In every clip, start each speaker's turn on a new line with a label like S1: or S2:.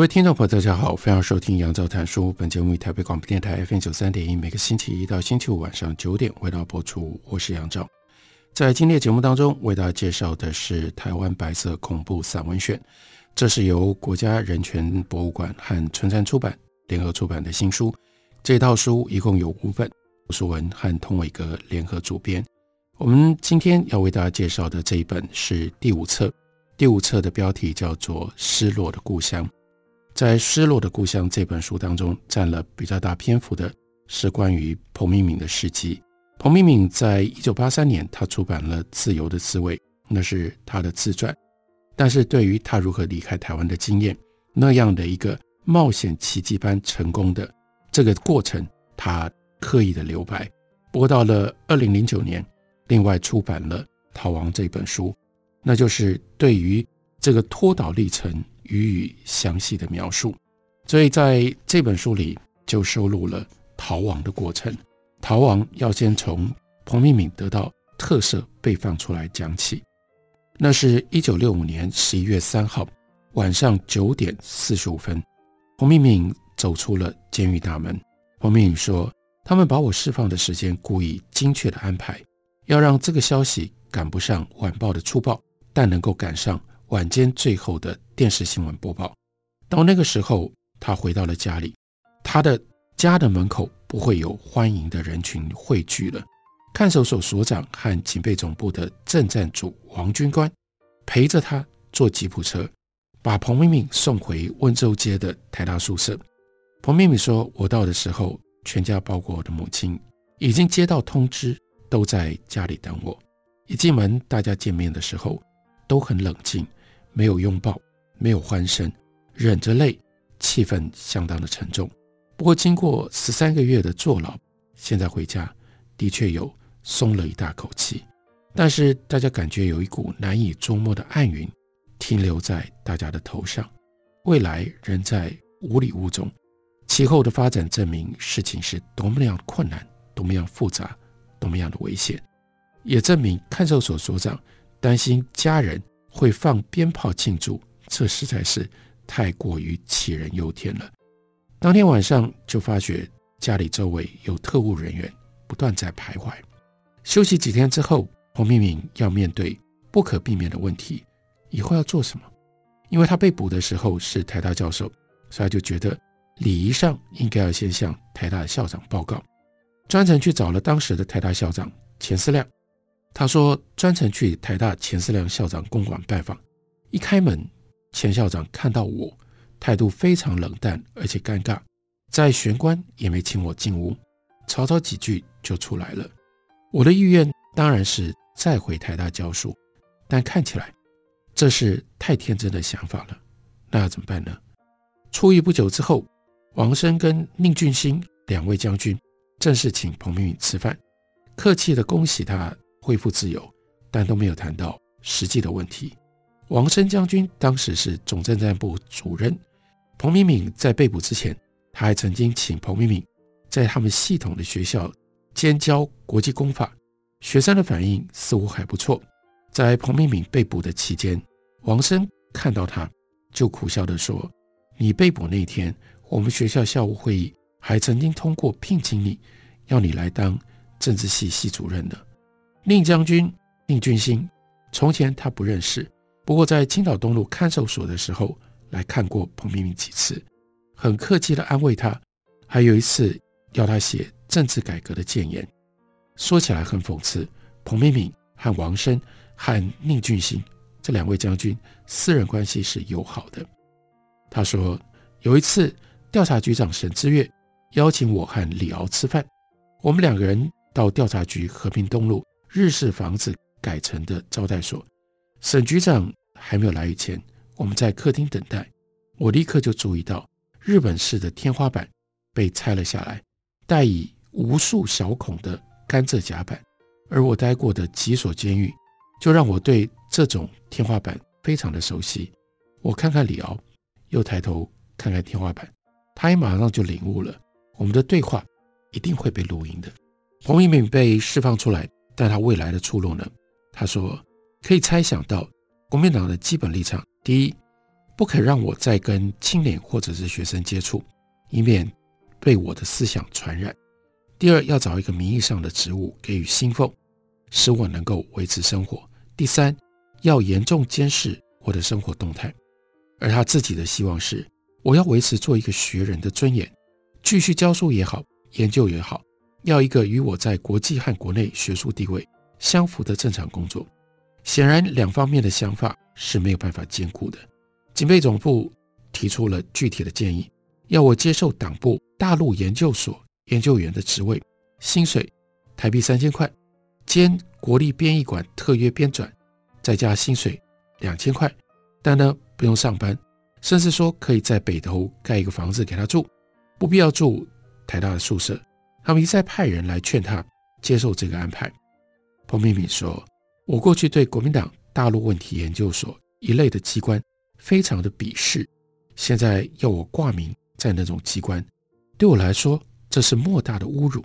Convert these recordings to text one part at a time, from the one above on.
S1: 各位听众朋友，大家好，欢迎收听杨照谈书。本节目于台北广播电台 FM 九三点一，每个星期一到星期五晚上九点为大家播出。我是杨照。在今天的节目当中，为大家介绍的是台湾白色恐怖散文选，这是由国家人权博物馆和春山出版联合出版的新书。这套书一共有五本，吴淑文和通伟格联合主编。我们今天要为大家介绍的这一本是第五册，第五册的标题叫做《失落的故乡》。在《失落的故乡》这本书当中，占了比较大篇幅的是关于彭明敏的事迹。彭明敏在一九八三年，他出版了《自由的滋味》，那是他的自传。但是对于他如何离开台湾的经验，那样的一个冒险奇迹般成功的这个过程，他刻意的留白。不过到了二零零九年，另外出版了《逃亡》这本书，那就是对于这个脱岛历程。予以详细的描述，所以在这本书里就收录了逃亡的过程。逃亡要先从彭明敏得到特赦被放出来讲起。那是一九六五年十一月三号晚上九点四十五分，彭明敏走出了监狱大门。彭明敏说：“他们把我释放的时间故意精确的安排，要让这个消息赶不上晚报的初报，但能够赶上。”晚间最后的电视新闻播报，到那个时候，他回到了家里，他的家的门口不会有欢迎的人群汇聚了。看守所所长和警备总部的政战组王军官陪着他坐吉普车，把彭明敏送回温州街的台大宿舍。彭明敏说：“我到的时候，全家包括我的母亲已经接到通知，都在家里等我。一进门，大家见面的时候都很冷静。”没有拥抱，没有欢声，忍着泪，气氛相当的沉重。不过，经过十三个月的坐牢，现在回家的确有松了一大口气。但是，大家感觉有一股难以捉摸的暗云停留在大家的头上，未来仍在雾里雾中。其后的发展证明，事情是多么样困难，多么样复杂，多么样的危险，也证明看守所所长担心家人。会放鞭炮庆祝，这实在是太过于杞人忧天了。当天晚上就发觉家里周围有特务人员不断在徘徊。休息几天之后，彭明敏要面对不可避免的问题：以后要做什么？因为他被捕的时候是台大教授，所以他就觉得礼仪上应该要先向台大的校长报告。专程去找了当时的台大校长钱思亮。他说：“专程去台大钱思亮校长公馆拜访，一开门，钱校长看到我，态度非常冷淡，而且尴尬，在玄关也没请我进屋，吵吵几句就出来了。我的意愿当然是再回台大教书，但看起来这是太天真的想法了。那要怎么办呢？出狱不久之后，王生跟宁俊兴两位将军正式请彭明宇吃饭，客气地恭喜他。”恢复自由，但都没有谈到实际的问题。王生将军当时是总政战部主任，彭明敏在被捕之前，他还曾经请彭明敏在他们系统的学校兼教国际公法，学生的反应似乎还不错。在彭明敏被捕的期间，王生看到他就苦笑地说：“你被捕那天，我们学校校务会议还曾经通过聘请你，要你来当政治系系主任呢。”宁将军宁俊兴，从前他不认识，不过在青岛东路看守所的时候来看过彭明敏几次，很客气地安慰他，还有一次要他写政治改革的谏言。说起来很讽刺，彭明敏和王生和宁俊兴这两位将军私人关系是友好的。他说有一次调查局长沈之岳邀请我和李敖吃饭，我们两个人到调查局和平东路。日式房子改成的招待所，沈局长还没有来以前，我们在客厅等待。我立刻就注意到日本式的天花板被拆了下来，带以无数小孔的甘蔗甲板。而我待过的几所监狱，就让我对这种天花板非常的熟悉。我看看李敖，又抬头看看天花板，他也马上就领悟了，我们的对话一定会被录音的。彭明敏被释放出来，但他未来的出路呢？他说可以猜想到国民党的基本立场：第一，不肯让我再跟青年或者是学生接触，以免被我的思想传染；第二，要找一个名义上的职务给予薪俸。使我能够维持生活。第三，要严重监视我的生活动态，而他自己的希望是，我要维持做一个学人的尊严，继续教书也好，研究也好，要一个与我在国际和国内学术地位相符的正常工作。显然，两方面的想法是没有办法兼顾的。警备总部提出了具体的建议，要我接受党部大陆研究所研究员的职位，薪水台币三千块。兼国立编译馆特约编纂，再加薪水两千块，但呢不用上班，甚至说可以在北投盖一个房子给他住，不必要住台大的宿舍。他们一再派人来劝他接受这个安排。彭明敏说：“我过去对国民党大陆问题研究所一类的机关非常的鄙视，现在要我挂名在那种机关，对我来说这是莫大的侮辱。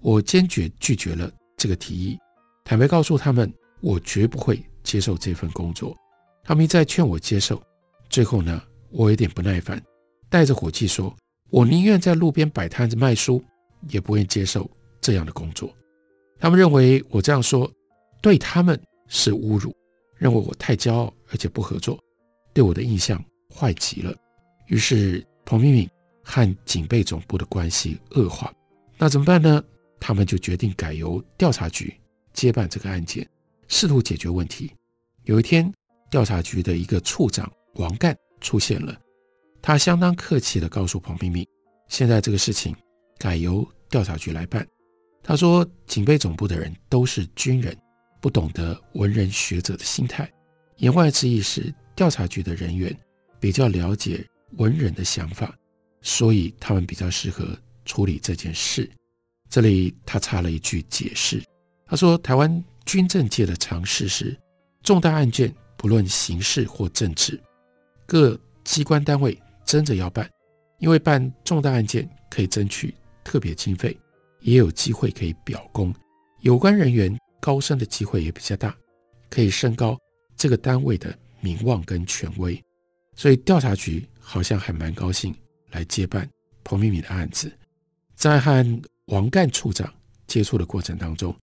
S1: 我坚决拒绝了这个提议。”坦白告诉他们，我绝不会接受这份工作。他们一再劝我接受，最后呢，我有点不耐烦，带着火气说：“我宁愿在路边摆摊子卖书，也不愿接受这样的工作。”他们认为我这样说对他们是侮辱，认为我太骄傲而且不合作，对我的印象坏极了。于是彭明敏和警备总部的关系恶化。那怎么办呢？他们就决定改由调查局。接办这个案件，试图解决问题。有一天，调查局的一个处长王干出现了，他相当客气地告诉彭明敏：“现在这个事情改由调查局来办。”他说：“警备总部的人都是军人，不懂得文人学者的心态。言外之意是，调查局的人员比较了解文人的想法，所以他们比较适合处理这件事。”这里他插了一句解释。他说：“台湾军政界的常识是，重大案件不论刑事或政治，各机关单位争着要办，因为办重大案件可以争取特别经费，也有机会可以表功，有关人员高升的机会也比较大，可以升高这个单位的名望跟权威。所以调查局好像还蛮高兴来接办彭明敏的案子，在和王干处长接触的过程当中。”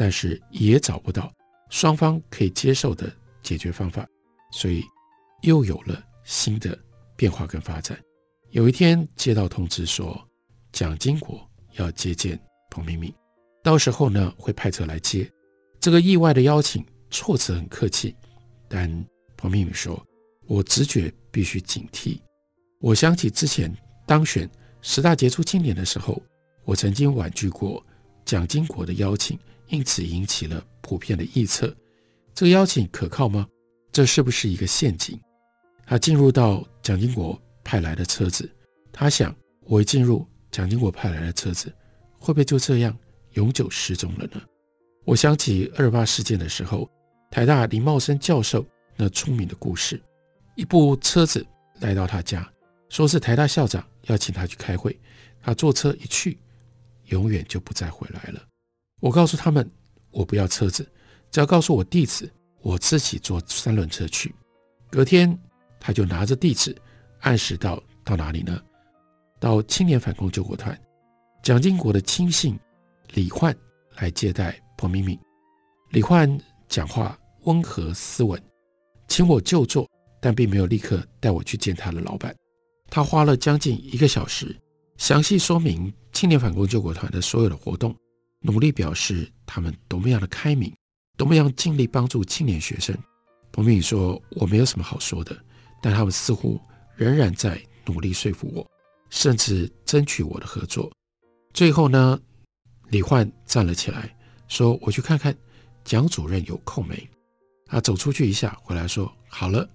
S1: 但是也找不到双方可以接受的解决方法，所以又有了新的变化跟发展。有一天接到通知说，蒋经国要接见彭明敏，到时候呢会派车来接。这个意外的邀请措辞很客气，但彭明敏说：“我直觉必须警惕。我想起之前当选十大杰出青年的时候，我曾经婉拒过蒋经国的邀请。”因此引起了普遍的臆测，这个邀请可靠吗？这是不是一个陷阱？他进入到蒋经国派来的车子，他想，我一进入蒋经国派来的车子，会不会就这样永久失踪了呢？我想起二八事件的时候，台大林茂生教授那出名的故事，一部车子来到他家，说是台大校长要请他去开会，他坐车一去，永远就不再回来了。我告诉他们，我不要车子，只要告诉我地址，我自己坐三轮车去。隔天，他就拿着地址，按时到到哪里呢？到青年反共救国团，蒋经国的亲信李焕来接待彭明敏。李焕讲话温和斯文，请我就座，但并没有立刻带我去见他的老板。他花了将近一个小时，详细说明青年反共救国团的所有的活动。努力表示他们多么样的开明，多么样尽力帮助青年学生。彭明敏说：“我没有什么好说的，但他们似乎仍然在努力说服我，甚至争取我的合作。”最后呢，李焕站了起来，说：“我去看看蒋主任有空没？”他走出去一下，回来说：“好了，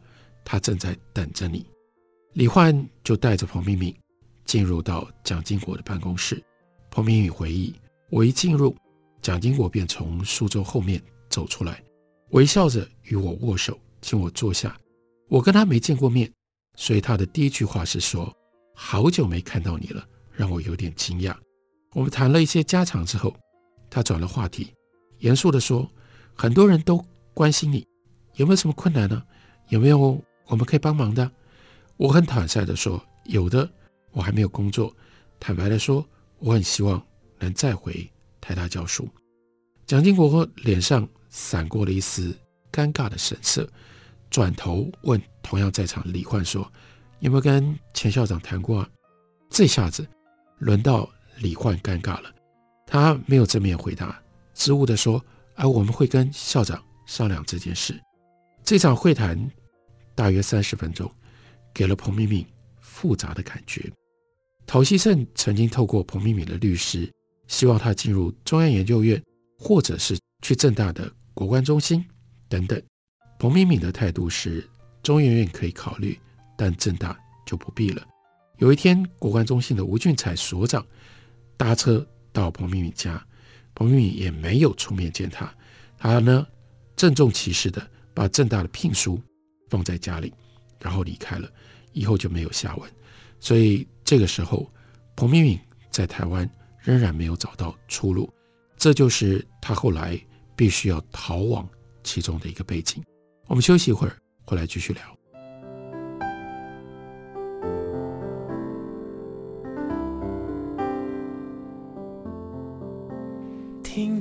S1: 他正在等着你。”李焕就带着彭明敏进入到蒋经国的办公室。彭明敏回忆：“我一进入，蒋经国便从书桌后面走出来，微笑着与我握手，请我坐下。我跟他没见过面，所以他的第一句话是说：‘好久没看到你了’，让我有点惊讶。我们谈了一些家常之后，他转了话题，严肃地说：‘很多人都关心你，有没有什么困难呢？有没有我们可以帮忙的？’我很坦率地说：‘有的，我还没有工作。’坦白地说。”我很希望能再回台大教书。蒋经国脸上闪过了一丝尴尬的神色，转头问同样在场的李焕说：“有没有跟钱校长谈过啊？”这下子轮到李焕尴尬了，他没有正面回答，支吾地说：“而我们会跟校长商量这件事。”这场会谈大约三十分钟，给了彭明敏复杂的感觉。陶希圣曾经透过彭明敏的律师，希望他进入中央研究院，或者是去政大的国关中心等等。彭明敏的态度是，中研院可以考虑，但政大就不必了。有一天，国关中心的吴俊才所长搭车到彭明敏家，彭明敏也没有出面见他，他呢郑重其事的把政大的聘书放在家里，然后离开了，以后就没有下文。所以这个时候，彭明敏在台湾仍然没有找到出路，这就是他后来必须要逃亡其中的一个背景。我们休息一会儿，回来继续聊。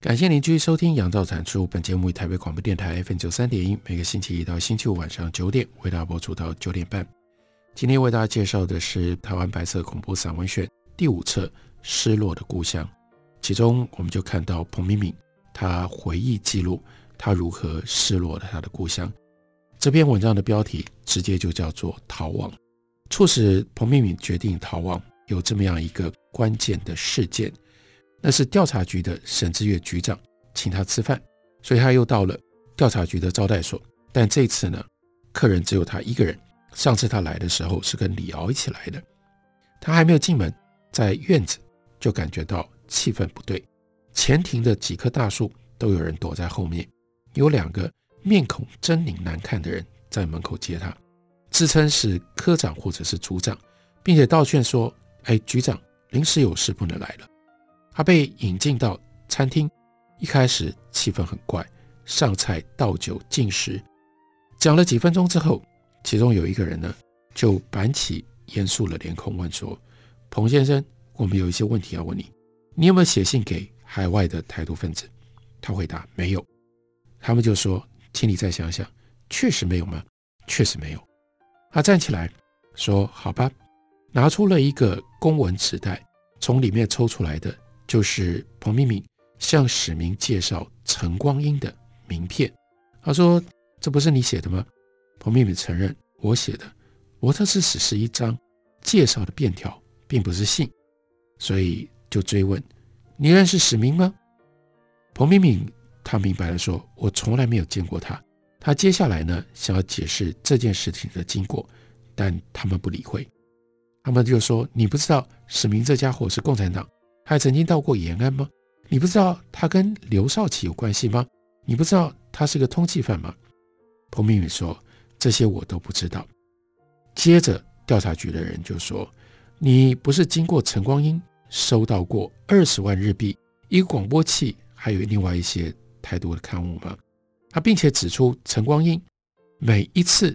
S1: 感谢您继续收听《杨照谈书》本节目，为台北广播电台 FM 九三点一，每个星期一到星期五晚上九点为大家播出到九点半。今天为大家介绍的是台湾白色恐怖散文选第五册《失落的故乡》，其中我们就看到彭明敏他回忆记录他如何失落了他的故乡。这篇文章的标题直接就叫做《逃亡》。促使彭明敏决定逃亡，有这么样一个关键的事件。那是调查局的沈志月局长请他吃饭，所以他又到了调查局的招待所。但这次呢，客人只有他一个人。上次他来的时候是跟李敖一起来的。他还没有进门，在院子就感觉到气氛不对。前庭的几棵大树都有人躲在后面，有两个面孔狰狞难看的人在门口接他，自称是科长或者是组长，并且道歉说：“哎，局长临时有事不能来了。”他被引进到餐厅，一开始气氛很怪，上菜倒酒进食，讲了几分钟之后，其中有一个人呢就板起严肃的脸孔问说：“彭先生，我们有一些问题要问你，你有没有写信给海外的台独分子？”他回答：“没有。”他们就说：“请你再想想，确实没有吗？”“确实没有。”他站起来说：“好吧。”拿出了一个公文纸袋，从里面抽出来的。就是彭敏敏向史明介绍陈光英的名片。他说：“这不是你写的吗？”彭敏敏承认：“我写的，我这是只是一张介绍的便条，并不是信。”所以就追问：“你认识史明吗？”彭敏敏他明白了说：“我从来没有见过他。”他接下来呢，想要解释这件事情的经过，但他们不理会。他们就说：“你不知道史明这家伙是共产党？”还曾经到过延安吗？你不知道他跟刘少奇有关系吗？你不知道他是个通缉犯吗？彭明敏说：“这些我都不知道。”接着调查局的人就说：“你不是经过陈光英收到过二十万日币、一个广播器，还有另外一些太多的刊物吗？”他并且指出，陈光英每一次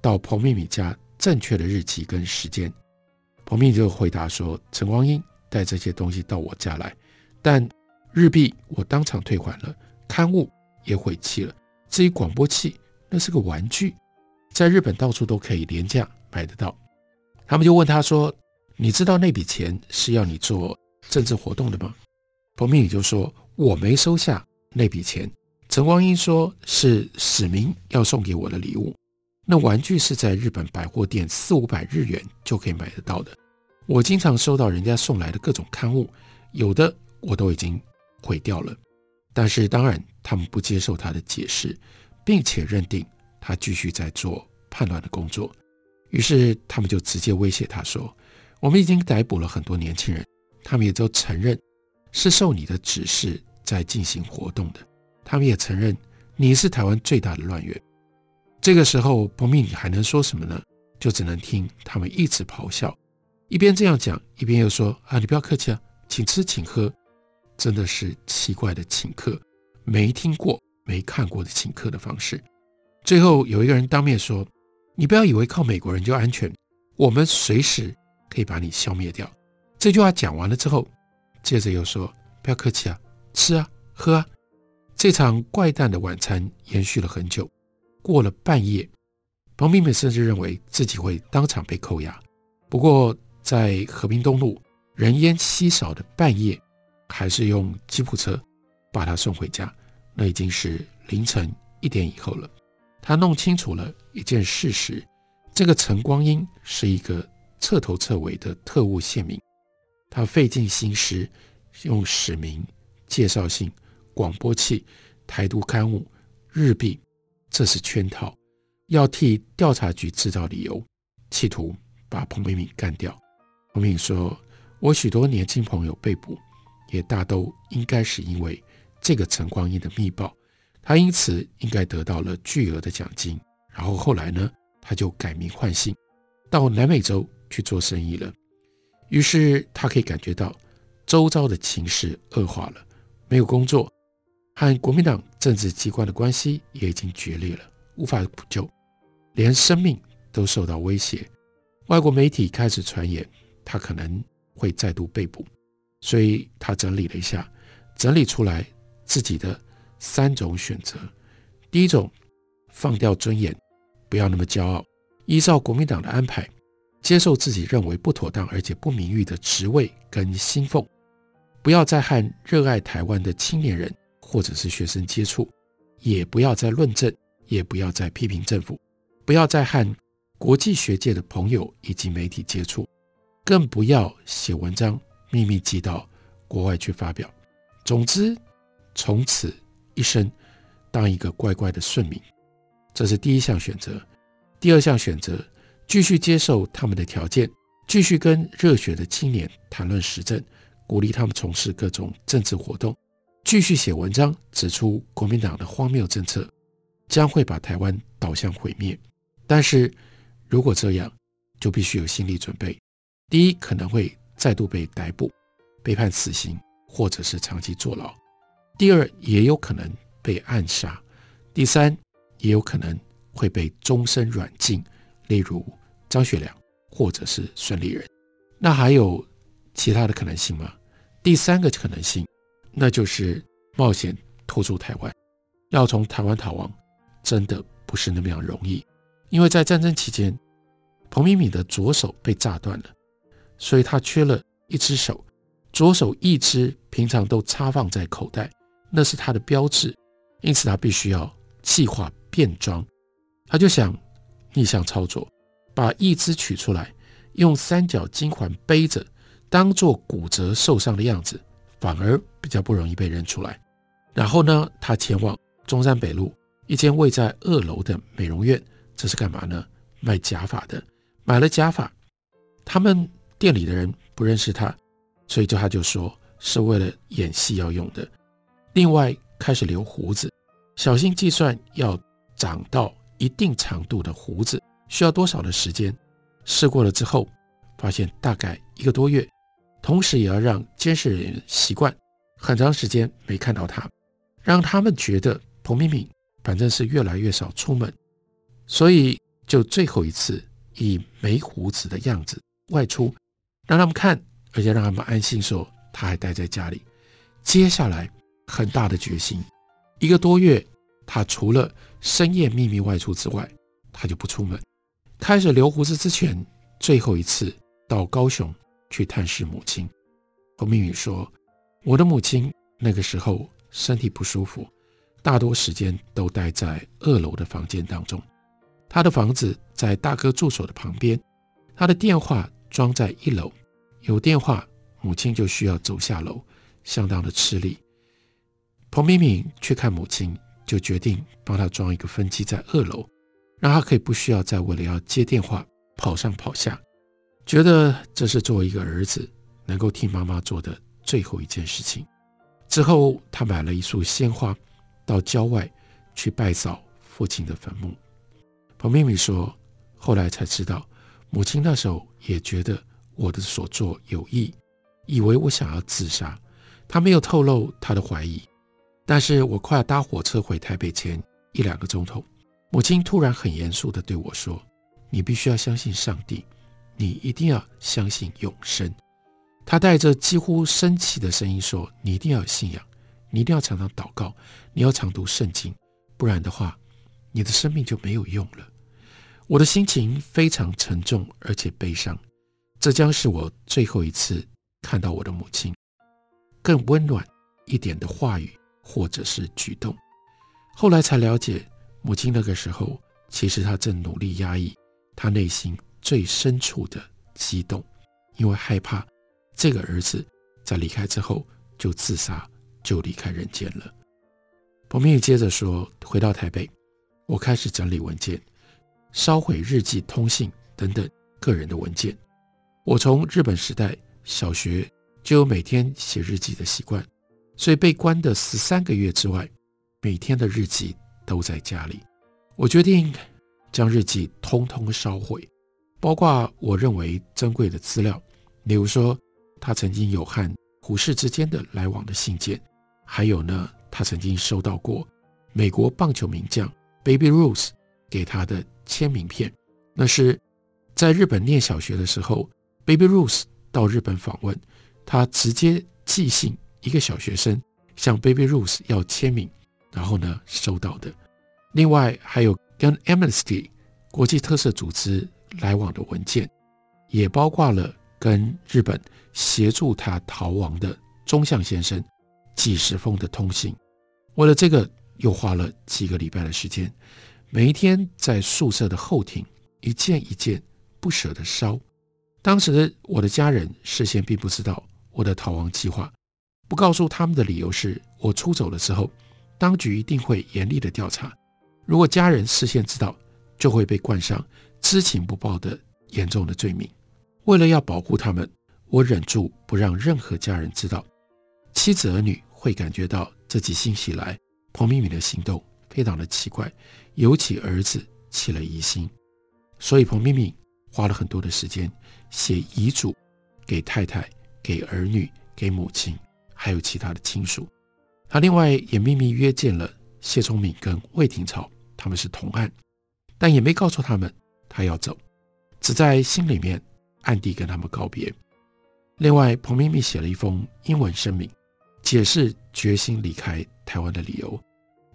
S1: 到彭明敏家正确的日期跟时间。彭明敏就回答说：“陈光英带这些东西到我家来，但日币我当场退还了，刊物也毁弃了。至于广播器，那是个玩具，在日本到处都可以廉价买得到。”他们就问他说：“你知道那笔钱是要你做政治活动的吗？”彭明宇就说：“我没收下那笔钱。”陈光英说：“是史明要送给我的礼物。那玩具是在日本百货店四五百日元就可以买得到的。我经常收到人家送来的各种刊物，有的我都已经毁掉了。但是当然，他们不接受他的解释，并且认定他继续在做叛乱的工作。于是他们就直接威胁他说：‘我们已经逮捕了很多年轻人，他们也都承认是受你的指示在进行活动的。他们也承认你是台湾最大的乱源。’这个时候，彭明你还能说什么呢？就只能听他们一直咆哮，一边这样讲，一边又说：‘啊，你不要客气啊，请吃请喝。’真的是奇怪的请客，没听过、没看过的请客的方式。最后有一个人当面说。你不要以为靠美国人就安全，我们随时可以把你消灭掉。这句话讲完了之后，接着又说：“不要客气啊，吃啊，喝啊。”这场怪诞的晚餐延续了很久，过了半夜，彭明敏甚至认为自己会当场被扣押。不过，在和平东路人烟稀少的半夜，还是用吉普车把他送回家。那已经是凌晨一点以后了。他弄清楚了一件事实：这个陈光英是一个彻头彻尾的特务线民。他费尽心思，用史明、介绍信、广播器、台独刊物、日币，这是圈套，要替调查局制造理由，企图把彭明敏干掉。洪敏说：“我许多年轻朋友被捕，也大都应该是因为这个陈光英的密报。”他因此应该得到了巨额的奖金，然后后来呢，他就改名换姓，到南美洲去做生意了。于是他可以感觉到周遭的情势恶化了，没有工作，和国民党政治机关的关系也已经决裂了，无法补救，连生命都受到威胁。外国媒体开始传言他可能会再度被捕，所以他整理了一下，整理出来自己的。三种选择：第一种，放掉尊严，不要那么骄傲，依照国民党的安排，接受自己认为不妥当而且不名誉的职位跟薪俸，不要再和热爱台湾的青年人或者是学生接触，也不要再论证，也不要再批评政府，不要再和国际学界的朋友以及媒体接触，更不要写文章秘密寄到国外去发表。总之，从此。一生当一个乖乖的顺民，这是第一项选择。第二项选择，继续接受他们的条件，继续跟热血的青年谈论时政，鼓励他们从事各种政治活动，继续写文章指出国民党的荒谬政策将会把台湾导向毁灭。但是如果这样，就必须有心理准备：第一，可能会再度被逮捕，被判死刑，或者是长期坐牢。第二，也有可能被暗杀；第三，也有可能会被终身软禁，例如张学良或者是孙立人。那还有其他的可能性吗？第三个可能性，那就是冒险拖住台湾。要从台湾逃亡，真的不是那么样容易，因为在战争期间，彭明敏的左手被炸断了，所以他缺了一只手，左手一只平常都插放在口袋。那是他的标志，因此他必须要计划变装。他就想逆向操作，把一只取出来，用三角金环背着，当做骨折受伤的样子，反而比较不容易被认出来。然后呢，他前往中山北路一间位在二楼的美容院，这是干嘛呢？卖假发的。买了假发，他们店里的人不认识他，所以就他就说是为了演戏要用的。另外，开始留胡子，小心计算要长到一定长度的胡子需要多少的时间。试过了之后，发现大概一个多月。同时，也要让监视人员习惯很长时间没看到他，让他们觉得彭明敏反正是越来越少出门，所以就最后一次以没胡子的样子外出，让他们看，而且让他们安心说他还待在家里。接下来很大的决心，一个多月，他除了深夜秘密外出之外，他就不出门。开始留胡子之前，最后一次到高雄去探视母亲。侯明宇说：“我的母亲那个时候身体不舒服，大多时间都待在二楼的房间当中。他的房子在大哥住所的旁边，他的电话装在一楼，有电话，母亲就需要走下楼，相当的吃力。彭敏敏去看母亲，就决定帮她装一个分机在二楼，让她可以不需要再为了要接电话跑上跑下，觉得这是作为一个儿子。”能够替妈妈做的最后一件事情。之后，他买了一束鲜花，到郊外去拜扫父亲的坟墓。彭敏敏说：“后来才知道，母亲那时候也觉得我的所作有意，以为我想要自杀。他没有透露他的怀疑。但是我快要搭火车回台北前一两个钟头，母亲突然很严肃地对我说：‘你必须要相信上帝，你一定要相信永生。’”他带着几乎生气的声音说：“你一定要有信仰，你一定要常常祷告，你要常读圣经，不然的话，你的生命就没有用了。”我的心情非常沉重而且悲伤。这将是我最后一次看到我的母亲。更温暖一点的话语或者是举动。后来才了解，母亲那个时候其实她正努力压抑她内心最深处的激动，因为害怕。这个儿子在离开之后就自杀，就离开人间了。彭明宇接着说：“回到台北，我开始整理文件，烧毁日记、通信等等个人的文件。我从日本时代小学就有每天写日记的习惯，所以被关的十三个月之外，每天的日记都在家里。我决定将日记通通烧毁，包括我认为珍贵的资料，例如说。”他曾经有和胡适之间的来往的信件，还有呢，他曾经收到过美国棒球名将 Baby Ruth 给他的签名片。那是在日本念小学的时候，Baby Ruth 到日本访问，他直接寄信一个小学生向 Baby Ruth 要签名，然后呢收到的。另外还有跟 Amnesty 国际特色组织来往的文件，也包括了跟日本。协助他逃亡的中相先生几十封的通信，为了这个又花了几个礼拜的时间，每一天在宿舍的后庭一件一件不舍得烧。当时我的家人事先并不知道我的逃亡计划，不告诉他们的理由是我出走了之后，当局一定会严厉的调查。如果家人事先知道，就会被冠上知情不报的严重的罪名。为了要保护他们。我忍住不让任何家人知道，妻子儿女会感觉到这几星期来彭明敏的行动非常的奇怪，尤其儿子起了疑心，所以彭明敏花了很多的时间写遗嘱给太太、给儿女、给母亲，还有其他的亲属。他另外也秘密约见了谢聪敏跟魏廷朝，他们是同案，但也没告诉他们他要走，只在心里面暗地跟他们告别。另外，彭明敏写了一封英文声明，解释决心离开台湾的理由。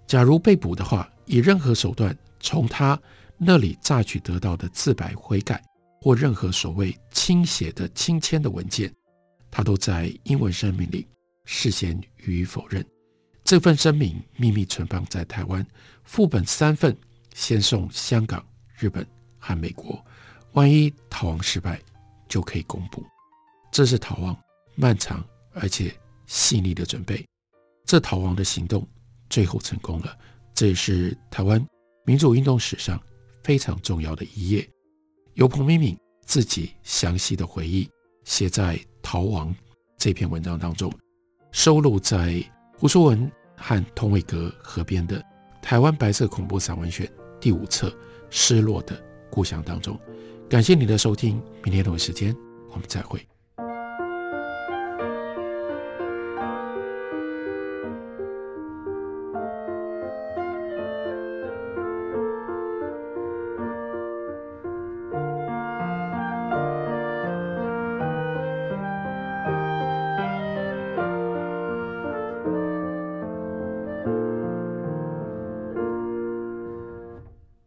S1: 假如被捕的话，以任何手段从他那里榨取得到的自白、悔改或任何所谓亲写的亲签的文件，他都在英文声明里事先予以否认。这份声明秘密存放在台湾，副本三份，先送香港、日本和美国，万一逃亡失败，就可以公布。这是逃亡漫长而且细腻的准备，这逃亡的行动最后成功了，这也是台湾民主运动史上非常重要的一页。由彭明敏自己详细的回忆写在《逃亡》这篇文章当中，收录在胡淑文和通伟阁合编的《台湾白色恐怖散文选》第五册《失落的故乡》当中。感谢你的收听，明天同一时间我们再会。